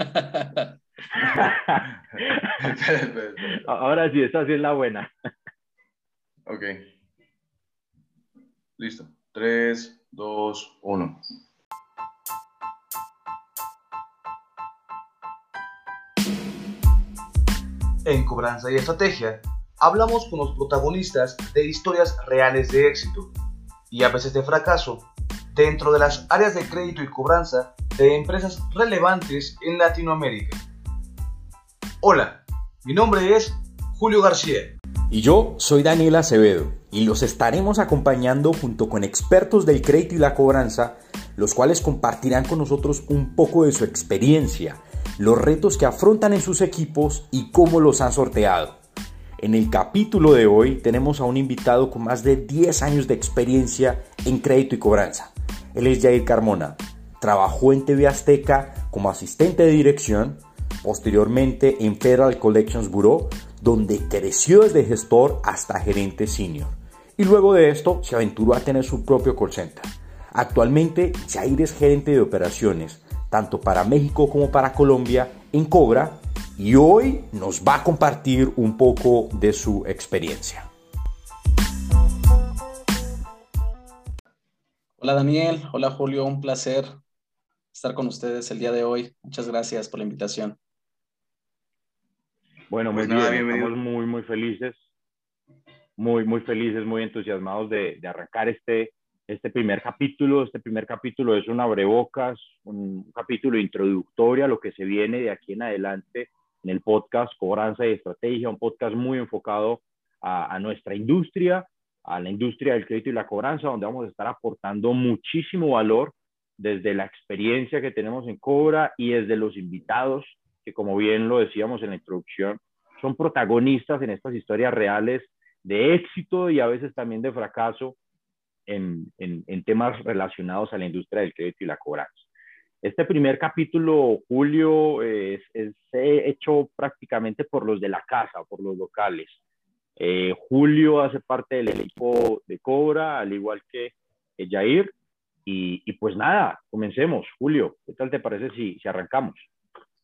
Ahora sí, esta sí es la buena. Ok. Listo. 3, 2, 1. En Cobranza y Estrategia, hablamos con los protagonistas de historias reales de éxito y a veces de fracaso dentro de las áreas de crédito y cobranza de empresas relevantes en Latinoamérica. Hola, mi nombre es Julio García. Y yo soy Daniel Acevedo y los estaremos acompañando junto con expertos del crédito y la cobranza, los cuales compartirán con nosotros un poco de su experiencia, los retos que afrontan en sus equipos y cómo los han sorteado. En el capítulo de hoy tenemos a un invitado con más de 10 años de experiencia en crédito y cobranza. Él es Jair Carmona. Trabajó en TV Azteca como asistente de dirección, posteriormente en Federal Collections Bureau, donde creció desde gestor hasta gerente senior. Y luego de esto se aventuró a tener su propio call center. Actualmente Jair es gerente de operaciones, tanto para México como para Colombia, en Cobra, y hoy nos va a compartir un poco de su experiencia. Hola Daniel, hola Julio, un placer estar con ustedes el día de hoy. Muchas gracias por la invitación. Bueno, muy pues bien, estamos muy, muy felices, muy, muy felices, muy entusiasmados de, de, arrancar este, este primer capítulo. Este primer capítulo es un abrebocas, un capítulo introductorio a lo que se viene de aquí en adelante en el podcast Cobranza y Estrategia, un podcast muy enfocado a, a nuestra industria, a la industria del crédito y la cobranza, donde vamos a estar aportando muchísimo valor desde la experiencia que tenemos en Cobra y desde los invitados, que como bien lo decíamos en la introducción, son protagonistas en estas historias reales de éxito y a veces también de fracaso en, en, temas relacionados a la industria del crédito y la cobranza. Este primer capítulo, Julio, es, es hecho prácticamente por los de la casa, por los locales. Eh, Julio hace parte del equipo de Cobra, al igual que Jair. Y, y, pues nada, comencemos. Julio, ¿qué tal te parece si, si arrancamos?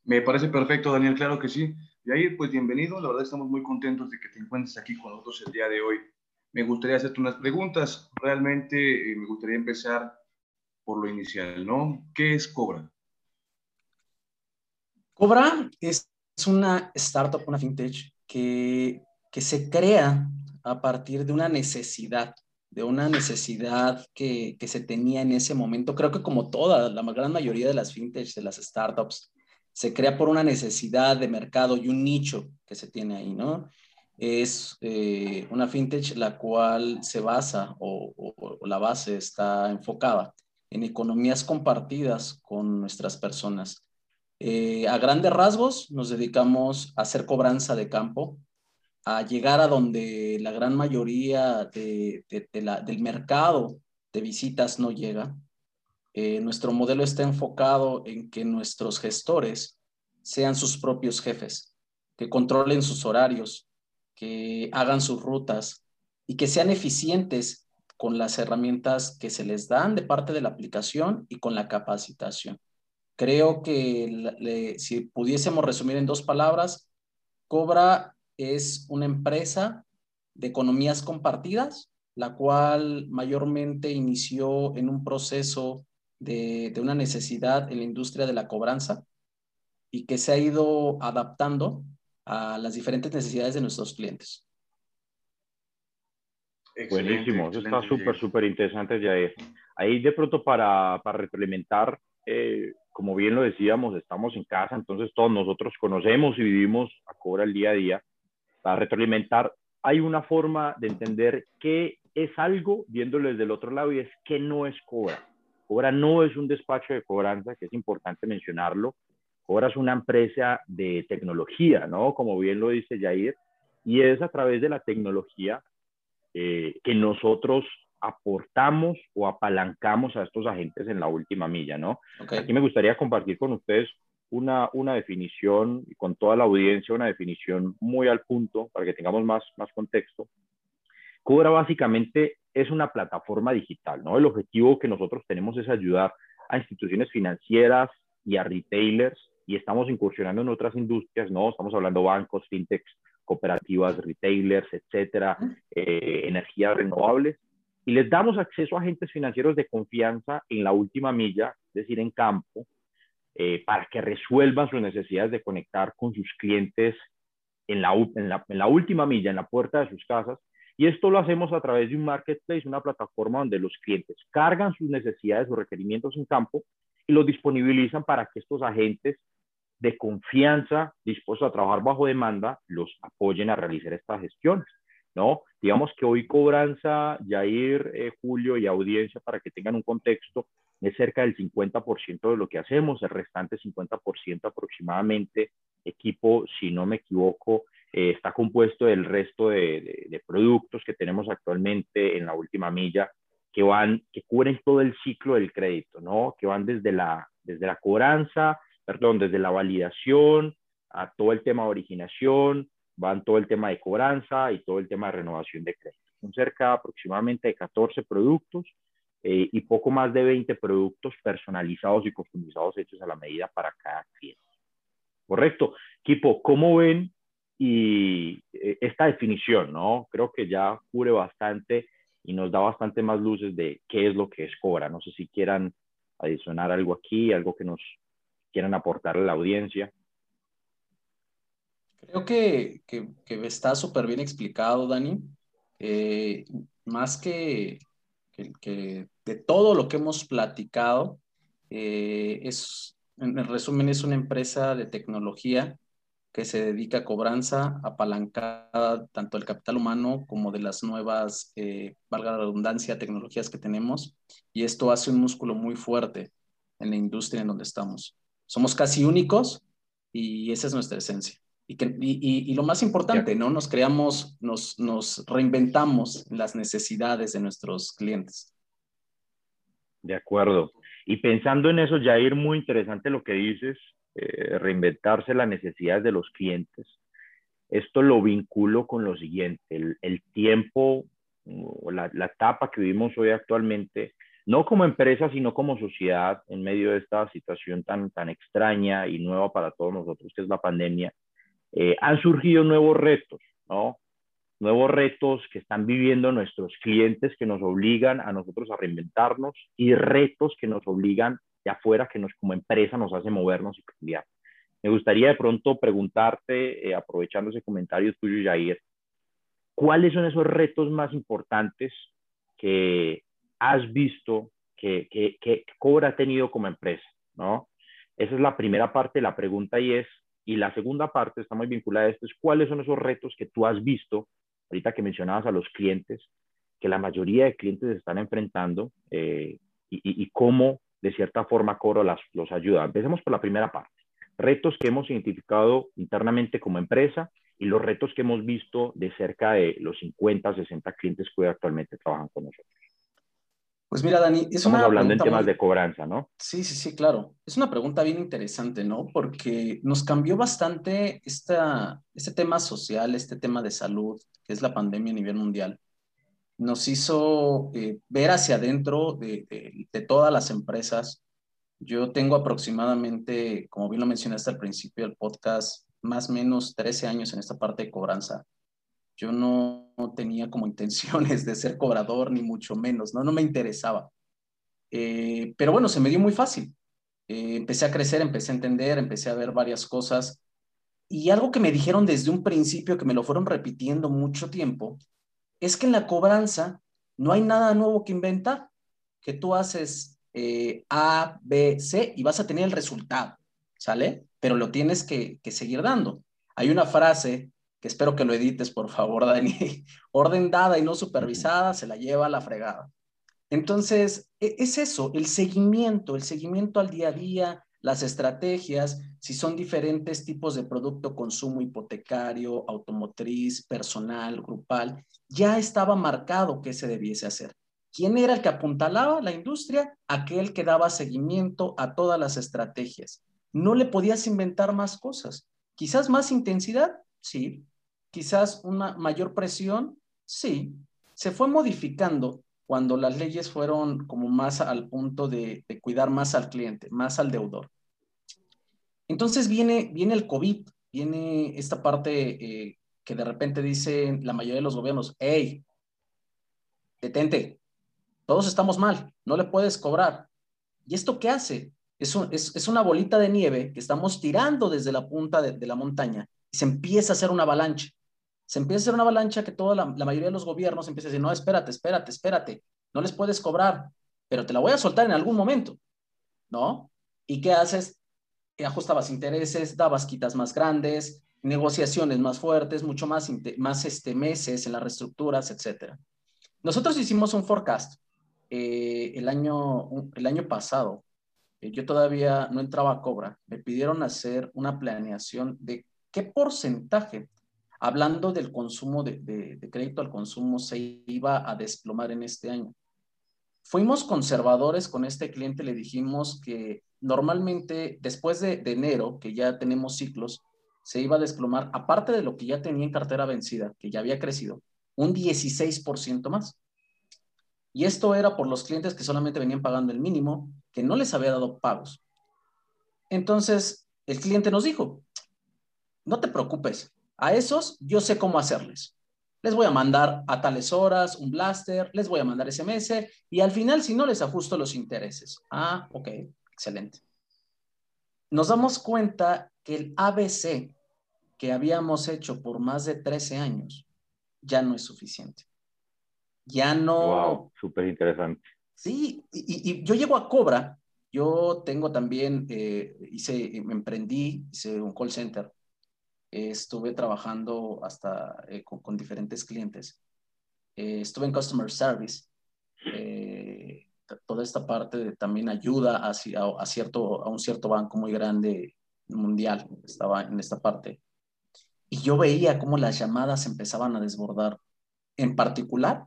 Me parece perfecto, Daniel, claro que sí. Jair, pues bienvenido. La verdad estamos muy contentos de que te encuentres aquí con nosotros el día de hoy. Me gustaría hacerte unas preguntas. Realmente eh, me gustaría empezar por lo inicial, ¿no? ¿Qué es Cobra? Cobra es una startup, una fintech que que se crea a partir de una necesidad, de una necesidad que, que, se tenía en ese momento. Creo que como toda, la gran mayoría de las fintechs, de las startups, se crea por una necesidad de mercado y un nicho que se tiene ahí, ¿no? Es eh, una fintech la cual se basa o, o, la base está enfocada en economías compartidas con nuestras personas. Eh, a grandes rasgos nos dedicamos a hacer cobranza de campo, a llegar a donde la gran mayoría de, del mercado de visitas no llega. Eh, nuestro modelo está enfocado en que nuestros gestores sean sus propios jefes, que controlen sus horarios, que hagan sus rutas y que sean eficientes con las herramientas que se les dan de parte de la aplicación y con la capacitación. Creo que si pudiésemos resumir en dos palabras, Cobra es una empresa de economías compartidas, la cual mayormente inició en un proceso de, una necesidad en la industria de la cobranza y que se ha ido adaptando a las diferentes necesidades de nuestros clientes. Buenísimo, eso está súper, súper interesante, Jair. Ahí de pronto para, para retroalimentar, eh, como bien lo decíamos, estamos en casa, entonces todos nosotros conocemos y vivimos a Cobra el día a día para retroalimentar, hay una forma de entender qué es algo viéndolo desde el otro lado y es que no es Cobra. Cobra no es un despacho de cobranza, que es importante mencionarlo. Cobra es una empresa de tecnología, ¿no? Como bien lo dice Jair, y es a través de la tecnología eh, que nosotros aportamos o apalancamos a estos agentes en la última milla, ¿no? Aquí me gustaría compartir con ustedes una, una definición, y con toda la audiencia, una definición muy al punto para que tengamos más, más contexto. Cobra básicamente es una plataforma digital, ¿no? El objetivo que nosotros tenemos es ayudar a instituciones financieras y a retailers y estamos incursionando en otras industrias, ¿no? Estamos hablando bancos, fintechs, cooperativas, retailers, etcétera, eh, energías renovables, y les damos acceso a agentes financieros de confianza en la última milla, es decir, en campo, eh, para que resuelvan sus necesidades de conectar con sus clientes en la, última milla, en la puerta de sus casas. Y esto lo hacemos a través de un marketplace, una plataforma donde los clientes cargan sus necesidades o requerimientos en campo y los disponibilizan para que estos agentes de confianza dispuestos a trabajar bajo demanda los apoyen a realizar estas gestiones. ¿no? Digamos que hoy cobranza, Jair, eh, Julio y audiencia, para que tengan un contexto, es cerca del 50% de lo que hacemos, el restante 50% aproximadamente, equipo, si no me equivoco, eh, está compuesto del resto de, productos que tenemos actualmente en la última milla, que van, que cubren todo el ciclo del crédito, ¿no? Que van desde la, desde la cobranza, perdón, desde la validación, a todo el tema de originación, van todo el tema de cobranza y todo el tema de renovación de crédito. Son cerca aproximadamente de 14 productos eh, y poco más de 20 productos personalizados y customizados hechos a la medida para cada cliente. Correcto. Equipo, ¿cómo ven y eh, esta definición, no? Creo que ya cubre bastante y nos da bastante más luces de qué es lo que es Cobra. No sé si quieran adicionar algo aquí, algo que nos quieran aportar a la audiencia. Creo que, que, está súper bien explicado, Dani. Eh, más que, que, de todo lo que hemos platicado, eh, es, en resumen, es una empresa de tecnología que se dedica a cobranza apalancada tanto del capital humano como de las nuevas, eh, valga la redundancia, tecnologías que tenemos. Y esto hace un músculo muy fuerte en la industria en donde estamos. Somos casi únicos y esa es nuestra esencia. Y, que, y, y, lo más importante, ¿no? Nos creamos, nos, nos reinventamos las necesidades de nuestros clientes. De acuerdo. Y pensando en eso, Jair, muy interesante lo que dices, eh, reinventarse las necesidades de los clientes. Esto lo vinculo con lo siguiente, el, tiempo o la, la, etapa que vivimos hoy actualmente, no como empresa, sino como sociedad, en medio de esta situación tan, tan extraña y nueva para todos nosotros, que es la pandemia, eh, han surgido nuevos retos, ¿no? Nuevos retos que están viviendo nuestros clientes que nos obligan a nosotros a reinventarnos y retos que nos obligan de afuera, que nos como empresa nos hace movernos y cambiar. Me gustaría de pronto preguntarte, eh, aprovechando ese comentario tuyo, Jair, ¿cuáles son esos retos más importantes que has visto que, que, que Cobra ha tenido como empresa? ¿no? Esa es la primera parte de la pregunta y es, y la segunda parte está muy vinculada a esto, es cuáles son esos retos que tú has visto, ahorita que mencionabas a los clientes, que la mayoría de clientes están enfrentando eh, y, cómo de cierta forma Coro los ayuda. Empecemos por la primera parte. Retos que hemos identificado internamente como empresa y los retos que hemos visto de cerca de los 50, 60 clientes que actualmente trabajan con nosotros. Pues mira, Dani, es Estamos hablando en temas de cobranza, ¿no? Sí, sí, sí, claro. Es una pregunta bien interesante, ¿no? Porque nos cambió bastante esta, este tema social, este tema de salud, que es la pandemia a nivel mundial. Nos hizo eh, ver hacia adentro de, de, de, todas las empresas. Yo tengo aproximadamente, como bien lo mencionaste al principio del podcast, más o menos 13 años en esta parte de cobranza yo no, tenía como intenciones de ser cobrador, ni mucho menos, no, no me interesaba. Eh, pero bueno, se me dio muy fácil. Eh, empecé a crecer, empecé a entender, empecé a ver varias cosas. Y algo que me dijeron desde un principio, que me lo fueron repitiendo mucho tiempo, es que en la cobranza no hay nada nuevo que inventar, que tú haces eh, A, B, C y vas a tener el resultado, ¿sale? Pero lo tienes que, que seguir dando. Hay una frase que espero que lo edites, por favor, Dani. Orden dada y no supervisada se la lleva a la fregada. Entonces, e, es eso, el seguimiento, el seguimiento al día a día, las estrategias, si son diferentes tipos de producto, consumo hipotecario, automotriz, personal, grupal, ya estaba marcado qué se debiese hacer. ¿Quién era el que apuntalaba la industria? Aquel que daba seguimiento a todas las estrategias. No le podías inventar más cosas. Quizás más intensidad, Sí. Quizás una mayor presión, sí. Se fue modificando cuando las leyes fueron como más al punto de, de cuidar más al cliente, más al deudor. Entonces viene, viene el COVID, viene esta parte eh, que de repente dicen la mayoría de los gobiernos, hey, detente, todos estamos mal, no le puedes cobrar. ¿Y esto qué hace? Es, una bolita de nieve que estamos tirando desde la punta de, la montaña y se empieza a hacer una avalancha. Se empieza a hacer una avalancha que toda la, mayoría de los gobiernos empieza a decir, no, espérate, espérate, espérate, no les puedes cobrar, pero te la voy a soltar en algún momento, ¿no? ¿Y qué haces? Ajustabas intereses, dabas quitas más grandes, negociaciones más fuertes, mucho más, más este, meses en las reestructuras, etcétera. Nosotros hicimos un forecast eh, el, año, el año pasado. Eh, yo todavía no entraba a Cobra. Me pidieron hacer una planeación de qué porcentaje, hablando del consumo de, crédito al consumo, se iba a desplomar en este año. Fuimos conservadores con este cliente, le dijimos que normalmente después de, enero, que ya tenemos ciclos, se iba a desplomar, aparte de lo que ya tenía en cartera vencida, que ya había crecido, un 16% más. Y esto era por los clientes que solamente venían pagando el mínimo, que no les había dado pagos. Entonces, el cliente nos dijo, no te preocupes, a esos yo sé cómo hacerles les voy a mandar a tales horas un blaster, les voy a mandar SMS y al final si no les ajusto los intereses. Ah, ok, excelente. Nos damos cuenta que el ABC que habíamos hecho por más de 13 años ya no es suficiente. Ya no... Wow, súper interesante. Sí, y, yo llego a Cobra, yo tengo también, eh, hice, me emprendí, hice un call center estuve trabajando hasta eh, con, diferentes clientes. Eh, estuve en Customer Service. Eh, toda esta parte también ayuda a, a, cierto, a un cierto banco muy grande mundial. Estaba en esta parte. Y yo veía cómo las llamadas empezaban a desbordar. En particular,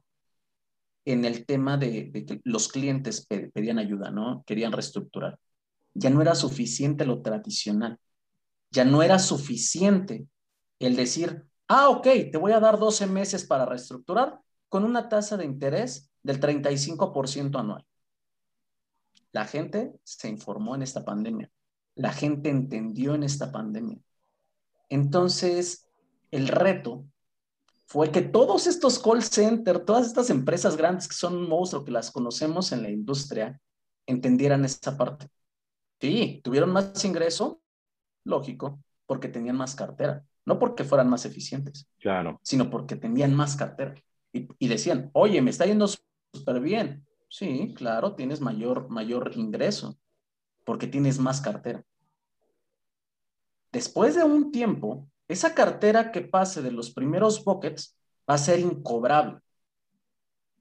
en el tema de, de que los clientes pedían ayuda, ¿no? Querían reestructurar. Ya no era suficiente lo tradicional ya no era suficiente el decir, ah, ok, te voy a dar 12 meses para reestructurar con una tasa de interés del 35% anual. La gente se informó en esta pandemia. La gente entendió en esta pandemia. Entonces, el reto fue que todos estos call centers, todas estas empresas grandes que son un monstruo, que las conocemos en la industria, entendieran esta parte. Sí, tuvieron más ingreso, Lógico, porque tenían más cartera, no porque fueran más eficientes, claro. sino porque tenían más cartera. Y, decían, oye, me está yendo súper bien. Sí, claro, tienes mayor, mayor ingreso, porque tienes más cartera. Después de un tiempo, esa cartera que pase de los primeros buckets va a ser incobrable.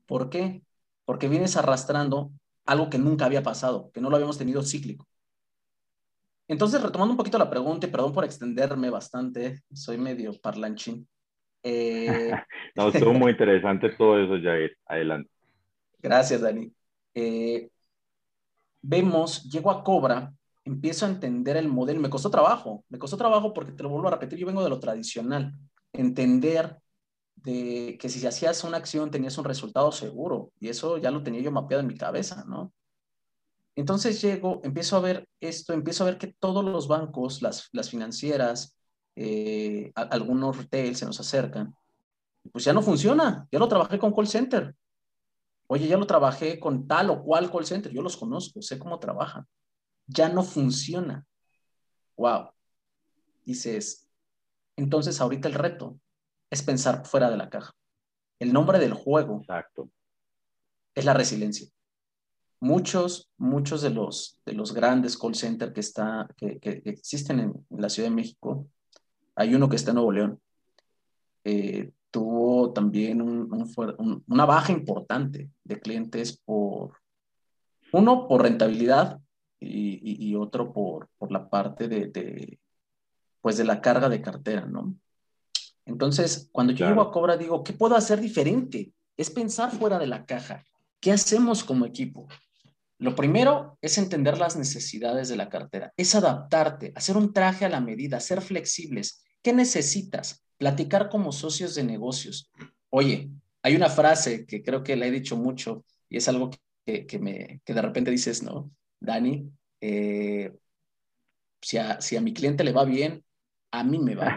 ¿Por qué? Porque vienes arrastrando algo que nunca había pasado, que no lo habíamos tenido cíclico. Entonces, retomando un poquito la pregunta, y perdón por extenderme bastante, soy medio parlanchín. Eh... no, estuvo muy interesante todo eso, Jair. Adelante. Gracias, Dani. Eh, vemos, llego a Cobra, empiezo a entender el modelo. Me costó trabajo, me costó trabajo porque te lo vuelvo a repetir, yo vengo de lo tradicional. Entender de que si hacías una acción tenías un resultado seguro y eso ya lo tenía yo mapeado en mi cabeza, ¿no? Entonces llego, empiezo a ver esto, empiezo a ver que todos los bancos, las, financieras, eh, algunos retail se nos acercan. Pues ya no funciona, ya lo trabajé con call center. Oye, ya lo trabajé con tal o cual call center, yo los conozco, sé cómo trabajan. Ya no funciona. Wow. Dices, entonces ahorita el reto es pensar fuera de la caja. El nombre del juego Exacto. es la resiliencia muchos, muchos de los, de los grandes call centers que, está, que, existen en, la Ciudad de México, hay uno que está en Nuevo León, eh, tuvo también una baja importante de clientes por, uno, por rentabilidad y, otro por, por, la parte de, pues de la carga de cartera, ¿no? Entonces, cuando yo llego a Cobra, digo, ¿qué puedo hacer diferente? Es pensar fuera de la caja. ¿Qué hacemos como equipo? Lo primero es entender las necesidades de la cartera, es adaptarte, hacer un traje a la medida, ser flexibles. ¿Qué necesitas? Platicar como socios de negocios. Oye, hay una frase que creo que la he dicho mucho y es algo que, me, que de repente dices, ¿no? Dani, eh, Si a, si a mi cliente le va bien, a mí me va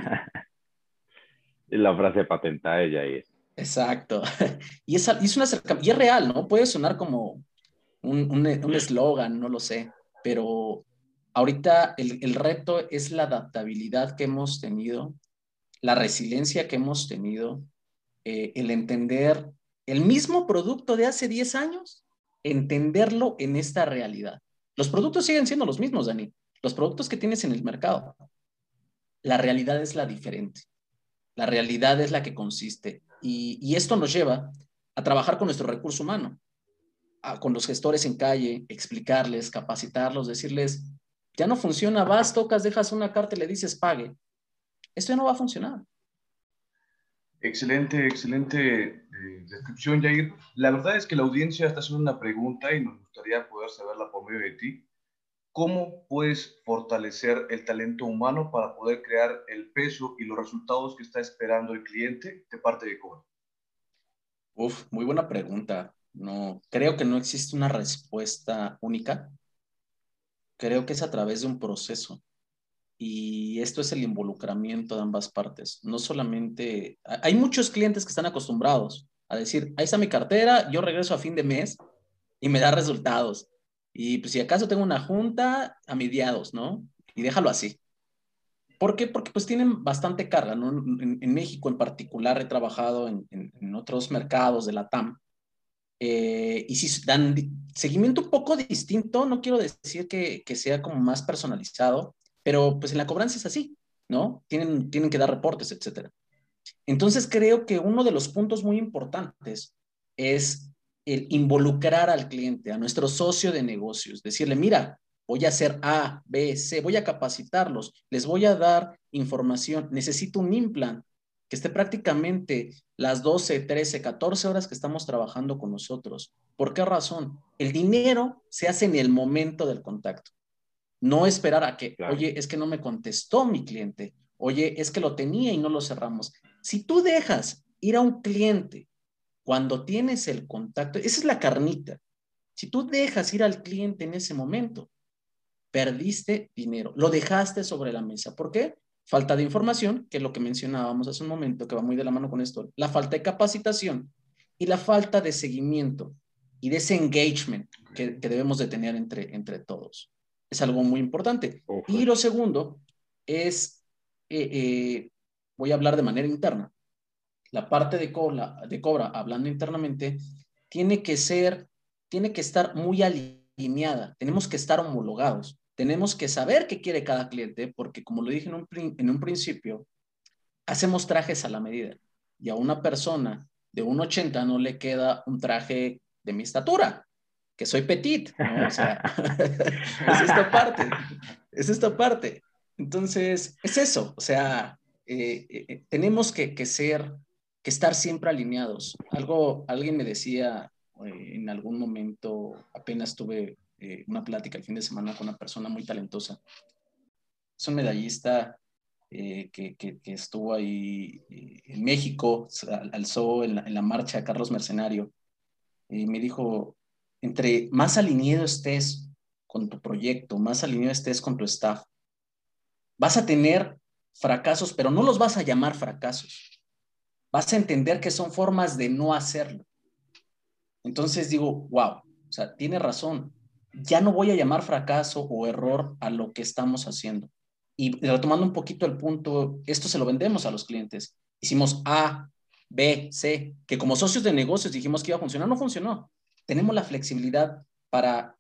bien. la frase patentada de Jair. Exacto. Y es, es, una, y es real, ¿no? Puede sonar como un eslogan, un, no lo sé, pero ahorita el, el, reto es la adaptabilidad que hemos tenido, la resiliencia que hemos tenido, eh, el entender el mismo producto de hace 10 años, entenderlo en esta realidad. Los productos siguen siendo los mismos, Dani, los productos que tienes en el mercado. La realidad es la diferente. La realidad es la que consiste. Y, y esto nos lleva a trabajar con nuestro recurso humano, a, con los gestores en calle, explicarles, capacitarlos, decirles, ya no funciona, vas, tocas, dejas una carta y le dices pague. Esto ya no va a funcionar. Excelente, excelente eh, descripción, Jair. La verdad es que la audiencia está haciendo una pregunta y nos gustaría poder saberla por medio de ti. ¿Cómo puedes fortalecer el talento humano para poder crear el peso y los resultados que está esperando el cliente de parte de Cobra? Uf, muy buena pregunta. No, creo que no existe una respuesta única. Creo que es a través de un proceso. Y esto es el involucramiento de ambas partes. No solamente, hay muchos clientes que están acostumbrados a decir, ahí está mi cartera, yo regreso a fin de mes y me da resultados. Y pues si acaso tengo una junta a mediados, ¿no? Y déjalo así. ¿Por qué? Porque pues tienen bastante carga. En, México en particular he trabajado en, en, otros mercados de la TAM. Eh, y si dan seguimiento un poco distinto, no quiero decir que, que sea como más personalizado, pero pues en la cobranza es así, ¿no? Tienen, tienen que dar reportes, etcétera. Entonces creo que uno de los puntos muy importantes es el involucrar al cliente, a nuestro socio de negocios, decirle, mira, voy a hacer A, B, C, voy a capacitarlos, les voy a dar información, necesito un implant que esté prácticamente las 12, 13, 14 horas que estamos trabajando con nosotros. ¿Por qué razón? El dinero se hace en el momento del contacto. No esperar a que, oye, es que no me contestó mi cliente, oye, es que lo tenía y no lo cerramos. Si tú dejas ir a un cliente cuando tienes el contacto, esa es la carnita. Si tú dejas ir al cliente en ese momento, perdiste dinero, lo dejaste sobre la mesa. ¿Por qué? Falta de información, que es lo que mencionábamos hace un momento, que va muy de la mano con esto, la falta de capacitación y la falta de seguimiento y de ese engagement que, debemos de tener entre, entre todos es algo muy importante. Y lo segundo es, eh, eh, voy a hablar de manera interna. La parte de Cobra, de Cobra, hablando internamente, tiene que ser, tiene que estar muy alineada. Tenemos que estar homologados. Tenemos que saber qué quiere cada cliente, porque como lo dije en un, en un principio, hacemos trajes a la medida. Y a una persona de 1,80 no le queda un traje de mi estatura que soy petit, ¿no? O sea, es esta parte, es esta parte. Entonces, es eso, o sea, eh, eh, tenemos que, que, ser, que estar siempre alineados. Algo, alguien me decía eh, en algún momento, apenas tuve una plática el fin de semana con una persona muy talentosa. Es un medallista que, que, que, estuvo ahí en México, alzó en la, en la marcha Carlos Mercenario, y me dijo, entre más alineado estés con tu proyecto, más alineado estés con tu staff, vas a tener fracasos, pero no los vas a llamar fracasos. Vas a entender que son formas de no hacerlo. Entonces digo, wow, o sea, tiene razón. Ya no voy a llamar fracaso o error a lo que estamos haciendo. Y retomando un poquito el punto, esto se lo vendemos a los clientes. Hicimos A, B, C, que como socios de negocios dijimos que iba a funcionar, no funcionó tenemos la flexibilidad para,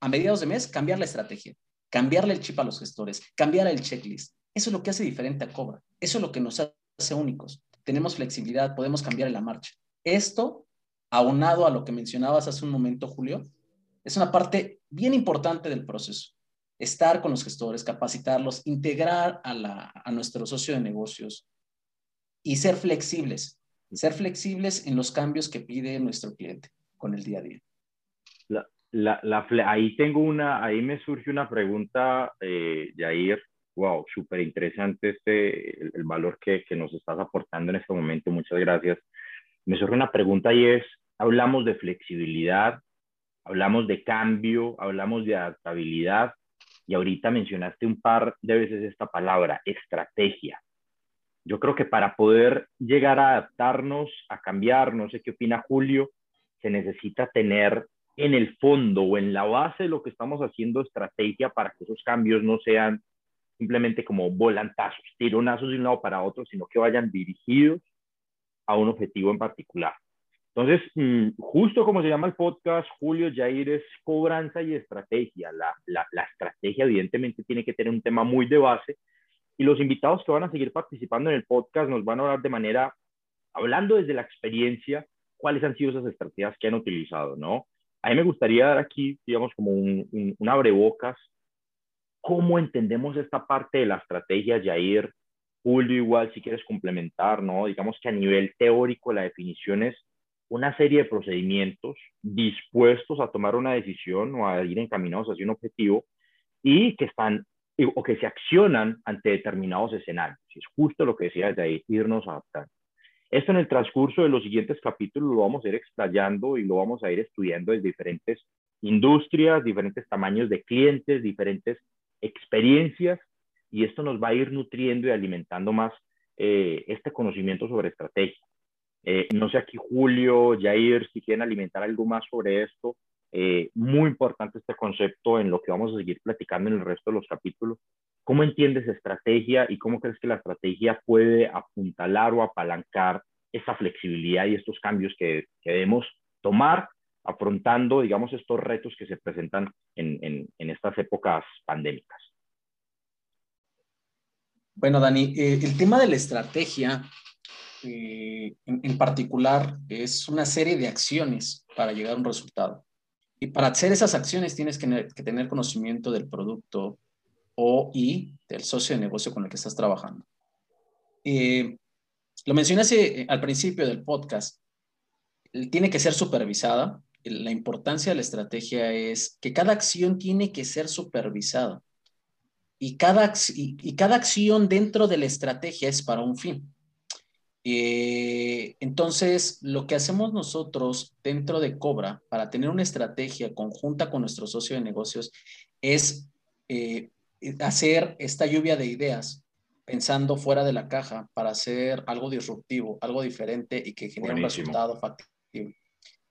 a mediados de mes, cambiar la estrategia, cambiarle el chip a los gestores, cambiar el checklist. Eso es lo que hace diferente a Cobra. Eso es lo que nos hace únicos. Tenemos flexibilidad, podemos cambiar en la marcha. Esto, aunado a lo que mencionabas hace un momento, Julio, es una parte bien importante del proceso. Estar con los gestores, capacitarlos, integrar a, a nuestro socio de negocios y ser flexibles. Ser flexibles en los cambios que pide nuestro cliente con el día a día. La, la, ahí tengo una, ahí me surge una pregunta, eh, Jair. Wow, súper interesante este, el, valor que, que, nos estás aportando en este momento. Muchas gracias. Me surge una pregunta y es, hablamos de flexibilidad, hablamos de cambio, hablamos de adaptabilidad, Y ahorita mencionaste un par de veces esta palabra, estrategia. Yo creo que para poder llegar a adaptarnos, a cambiar, no sé qué opina Julio, se necesita tener en el fondo o en la base lo que estamos haciendo estrategia para que esos cambios no sean simplemente como volantazos, tironazos de un lado para otro, sino que vayan dirigidos a un objetivo en particular. Entonces, mm, justo como se llama el podcast, Julio Jair es cobranza y estrategia. La, la, la, estrategia evidentemente tiene que tener un tema muy de base y los invitados que van a seguir participando en el podcast nos van a hablar de manera, hablando desde la experiencia, cuáles han sido esas estrategias que han utilizado, ¿no? A mí me gustaría dar aquí, digamos, como un, un, un abrebocas cómo entendemos esta parte de la estrategia, Jair, Julio, igual si quieres complementar, ¿no? Digamos que a nivel teórico la definición es una serie de procedimientos dispuestos a tomar una decisión o a ir encaminados hacia un objetivo y que están o que se accionan ante determinados escenarios. Es justo lo que decía Jair, irnos adaptando. Esto en el transcurso de los siguientes capítulos lo vamos a ir explayando y lo vamos a ir estudiando desde diferentes industrias, diferentes tamaños de clientes, diferentes experiencias y esto nos va a ir nutriendo y alimentando más eh, este conocimiento sobre estrategia. Eh, no sé aquí Julio, Jair, si quieren alimentar algo más sobre esto. Eh, muy importante este concepto en lo que vamos a seguir platicando en el resto de los capítulos. ¿Cómo entiendes estrategia y cómo crees que la estrategia puede apuntalar o apalancar esa flexibilidad y estos cambios que, que debemos tomar afrontando, digamos, estos retos que se presentan en, estas épocas pandémicas. Bueno, Dani, eh, el tema de la estrategia eh, en, particular es una serie de acciones para llegar a un resultado. Y para hacer esas acciones tienes que, tener conocimiento del producto o y del socio de negocio con el que estás trabajando. Eh, lo mencioné al principio del podcast. Tiene que ser supervisada la importancia de la estrategia es que cada acción tiene que ser supervisada y cada, y, cada acción dentro de la estrategia es para un fin. Eh, entonces, lo que hacemos nosotros dentro de Cobra para tener una estrategia conjunta con nuestro socio de negocios es eh, hacer esta lluvia de ideas pensando fuera de la caja para hacer algo disruptivo, algo diferente y que genere un resultado factible.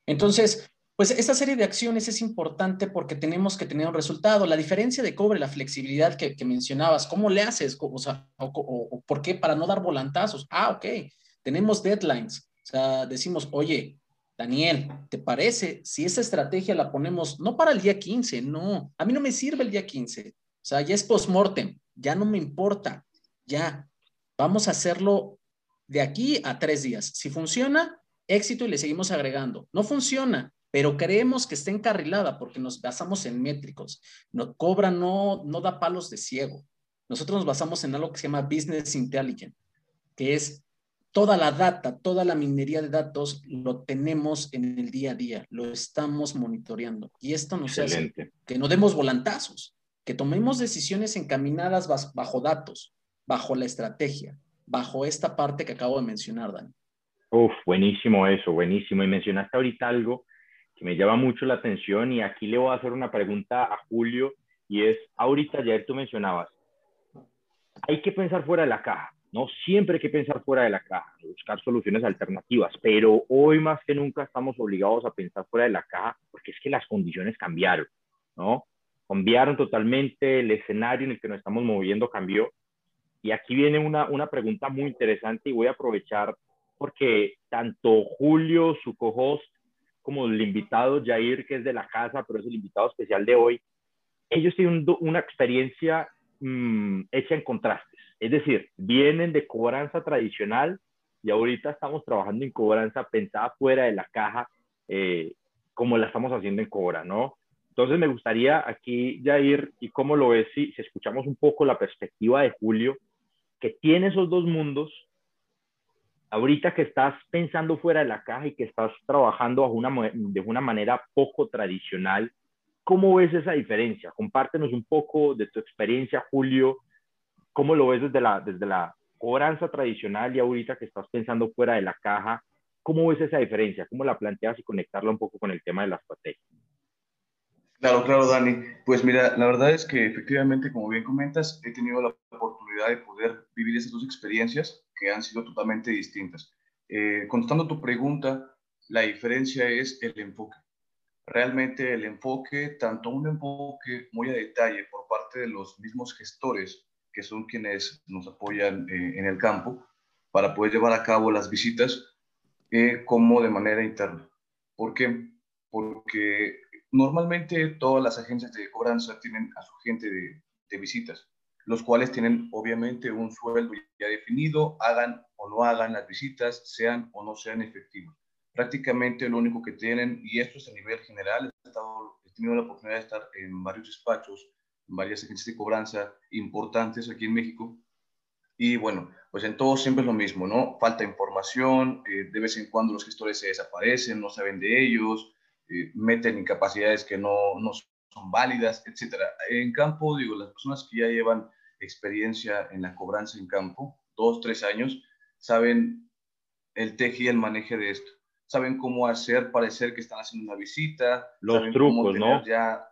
Entonces, pues esta serie de acciones es importante porque tenemos que tener un resultado. La diferencia de cobre, la flexibilidad que, mencionabas, ¿cómo le haces? O, sea, o, ¿Por qué? Para no dar volantazos. Ah, ok. Tenemos deadlines. O sea, decimos, oye, Daniel, ¿te parece si esa estrategia la ponemos no para el día 15? No, a mí no me sirve el día 15. O sea, ya es post-mortem, ya no me importa. Ya, vamos a hacerlo de aquí a tres días. Si funciona, éxito y le seguimos agregando. No funciona, pero creemos que está encarrilada porque nos basamos en métricos. No, Cobra no, no da palos de ciego. Nosotros nos basamos en algo que se llama Business Intelligence, que es toda la data, toda la minería de datos lo tenemos en el día a día, lo estamos monitoreando. Y esto nos hace que no demos volantazos, que tomemos decisiones encaminadas bajo datos, bajo la estrategia, bajo esta parte que acabo de mencionar, Dani. Uf, buenísimo eso, buenísimo. Y mencionaste ahorita algo que me llama mucho la atención y aquí le voy a hacer una pregunta a Julio y es, ahorita ayer tú mencionabas, hay que pensar fuera de la caja, ¿no? Siempre hay que pensar fuera de la caja, buscar soluciones alternativas, pero hoy más que nunca estamos obligados a pensar fuera de la caja porque es que las condiciones cambiaron, ¿no? Cambiaron totalmente, el escenario en el que nos estamos moviendo cambió. Y aquí viene una, una pregunta muy interesante y voy a aprovechar porque tanto Julio, su co-host, como el invitado Jair, que es de la casa, pero es el invitado especial de hoy, ellos tienen una experiencia mm, hecha en contrastes. Es decir, vienen de cobranza tradicional y ahorita estamos trabajando en cobranza pensada fuera de la caja, eh, como la estamos haciendo en Cobra, ¿no? Entonces me gustaría aquí, Jair, y cómo lo ves si, escuchamos un poco la perspectiva de Julio, que tiene esos dos mundos, ahorita que estás pensando fuera de la caja y que estás trabajando de una manera poco tradicional, ¿cómo ves esa diferencia? Compártenos un poco de tu experiencia, Julio. ¿Cómo lo ves desde la, desde la cobranza tradicional y ahorita que estás pensando fuera de la caja? ¿Cómo ves esa diferencia? ¿Cómo la planteas y conectarla un poco con el tema de la estrategia? Claro, claro, Dani. Pues mira, la verdad es que efectivamente, como bien comentas, he tenido la oportunidad de poder vivir esas dos experiencias que han sido totalmente distintas. Eh, contestando tu pregunta, la diferencia es el enfoque. Realmente el enfoque, tanto un enfoque muy a detalle por parte de los mismos gestores, que son quienes nos apoyan eh, en el campo, para poder llevar a cabo las visitas, eh, como de manera interna. ¿Por qué? Porque Normalmente todas las agencias de cobranza tienen a su gente de, visitas, los cuales tienen obviamente un sueldo ya definido, hagan o no hagan las visitas, sean o no sean efectivos. Prácticamente lo único que tienen, y esto es a nivel general, he, estado, he tenido la oportunidad de estar en varios despachos, varias agencias de cobranza importantes aquí en México, y bueno, pues en todo siempre es lo mismo, ¿no? Falta información, eh, de vez en cuando los gestores se desaparecen, no saben de ellos, eh, meten incapacidades que no, no son válidas, etc. En campo, digo, las personas que ya llevan experiencia en la cobranza en campo, dos, tres años, saben el teje y el maneje de esto. Saben cómo hacer parecer que están haciendo una visita. Los trucos, ¿no? Ya,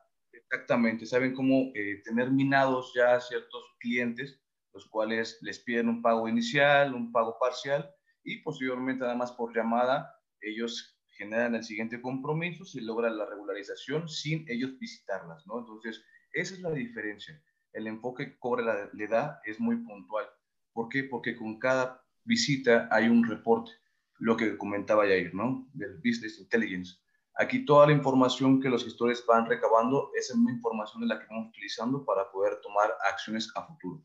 exactamente, saben cómo eh, tener minados ya ciertos clientes, los cuales les piden un pago inicial, un pago parcial, y posteriormente, nada más por llamada, ellos generan el siguiente compromiso, se logra la regularización sin ellos visitarlas, ¿no? Entonces, esa es la diferencia. El enfoque que cobra le da es muy puntual. ¿Por qué? Porque con cada visita hay un reporte, lo que comentaba Jair, ¿no? Del Business Intelligence. Aquí toda la información que los gestores van recabando, esa misma información es la que vamos utilizando para poder tomar acciones a futuro.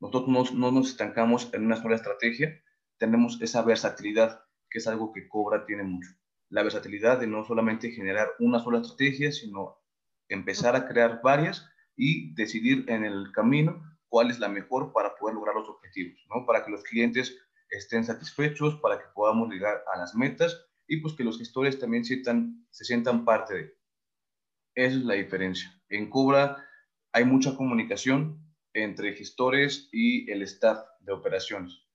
Nosotros no, no nos estancamos en una sola estrategia, tenemos esa versatilidad, que es algo que Cobra tiene mucho la versatilidad de no solamente generar una sola estrategia, sino empezar a crear varias y decidir en el camino cuál es la mejor para poder lograr los objetivos, ¿no? Para que los clientes estén satisfechos, para que podamos llegar a las metas y pues que los gestores también se sientan parte de. Esa es la diferencia. En Cobra hay mucha comunicación entre gestores y el staff de operaciones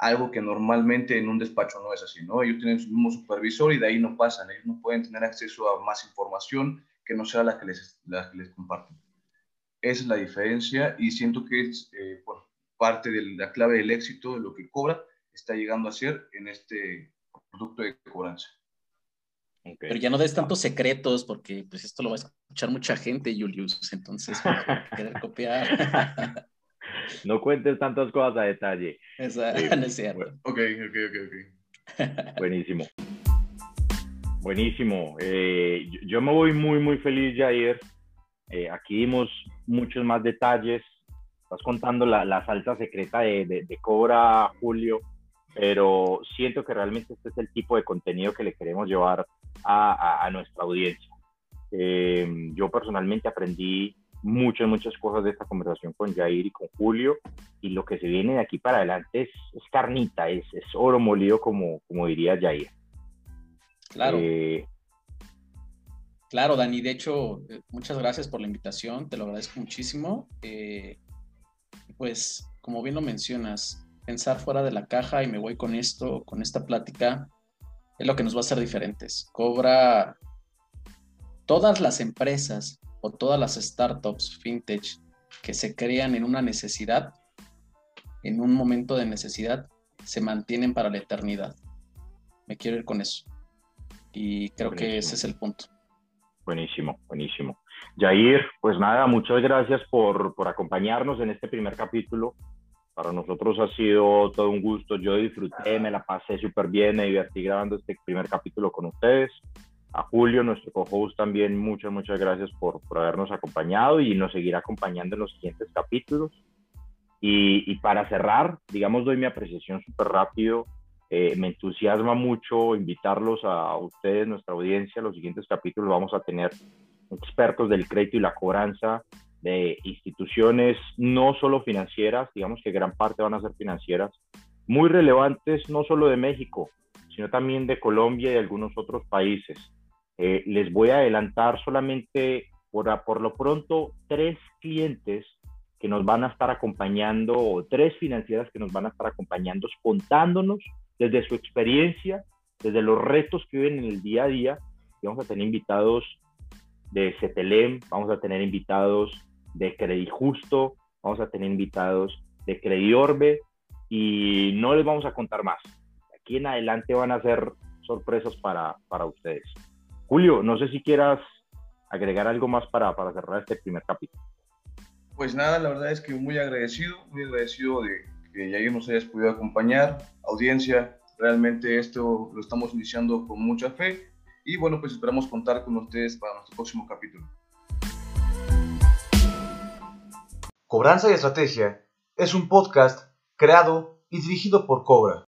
algo que normalmente en un despacho no es así, ¿no? Ellos tienen su mismo supervisor y de ahí no pasan, ellos no pueden tener acceso a más información que no sea la que les, la que les comparten. Esa es la diferencia y siento que es eh, parte de la clave del éxito de lo que Cobra está llegando a ser en este producto de cobranza. Pero ya no des tantos secretos porque pues esto lo va a escuchar mucha gente, Julius, entonces querer copiar. No cuentes tantas cosas a detalle. Exacto, no es cierto. Ok, ok, ok, ok. Buenísimo. Buenísimo. Eh, yo, me voy muy, muy feliz, Jair. Eh, aquí dimos muchos más detalles. Estás contando la, la salsa secreta de, de, Cobra Julio, pero siento que realmente este es el tipo de contenido que le queremos llevar a, a, nuestra audiencia. Eh, yo personalmente aprendí muchas, muchas cosas de esta conversación con Jair y con Julio. Y lo que se viene de aquí para adelante es, es carnita, es, es, oro molido, como, como diría Jair. Claro. Eh, claro, Dani. De hecho, eh, muchas gracias por la invitación. Te lo agradezco muchísimo. Eh, pues, como bien lo mencionas, pensar fuera de la caja y me voy con esto, con esta plática, es lo que nos va a hacer diferentes. Cobra todas las empresas o todas las startups fintech que se crean en una necesidad, en un momento de necesidad, se mantienen para la eternidad. Me quiero ir con eso. Y creo que ese es el punto. Buenísimo, buenísimo. Jair, pues nada, muchas gracias por, por acompañarnos en este primer capítulo. Para nosotros ha sido todo un gusto. Yo disfruté, me la pasé súper bien, me divertí grabando este primer capítulo con ustedes a Julio, nuestro co-host, también muchas, muchas gracias por, por, habernos acompañado y nos seguirá acompañando en los siguientes capítulos. Y, y para cerrar, digamos, doy mi apreciación súper rápido. Eh, me entusiasma mucho invitarlos a ustedes, nuestra audiencia. Los siguientes capítulos vamos a tener expertos del crédito y la cobranza de instituciones no solo financieras, digamos que gran parte van a ser financieras, muy relevantes no solo de México, sino también de Colombia y de algunos otros países. Eh, les voy a adelantar solamente por, por lo pronto tres clientes que nos van a estar acompañando, o tres financieras que nos van a estar acompañando, contándonos desde su experiencia, desde los retos que viven en el día a día. Y vamos a tener invitados de CETELEM, vamos a tener invitados de Credit Justo, vamos a tener invitados de Crediorbe y no les vamos a contar más. Aquí en adelante van a ser sorpresas para, para ustedes. Julio, no sé si quieras agregar algo más para, para cerrar este primer capítulo. Pues nada, la verdad es que muy agradecido, muy agradecido de que ya nos hayas podido acompañar. Audiencia, realmente esto lo estamos iniciando con mucha fe y bueno, pues esperamos contar con ustedes para nuestro próximo capítulo. Cobranza y Estrategia es un podcast creado y dirigido por Cobra.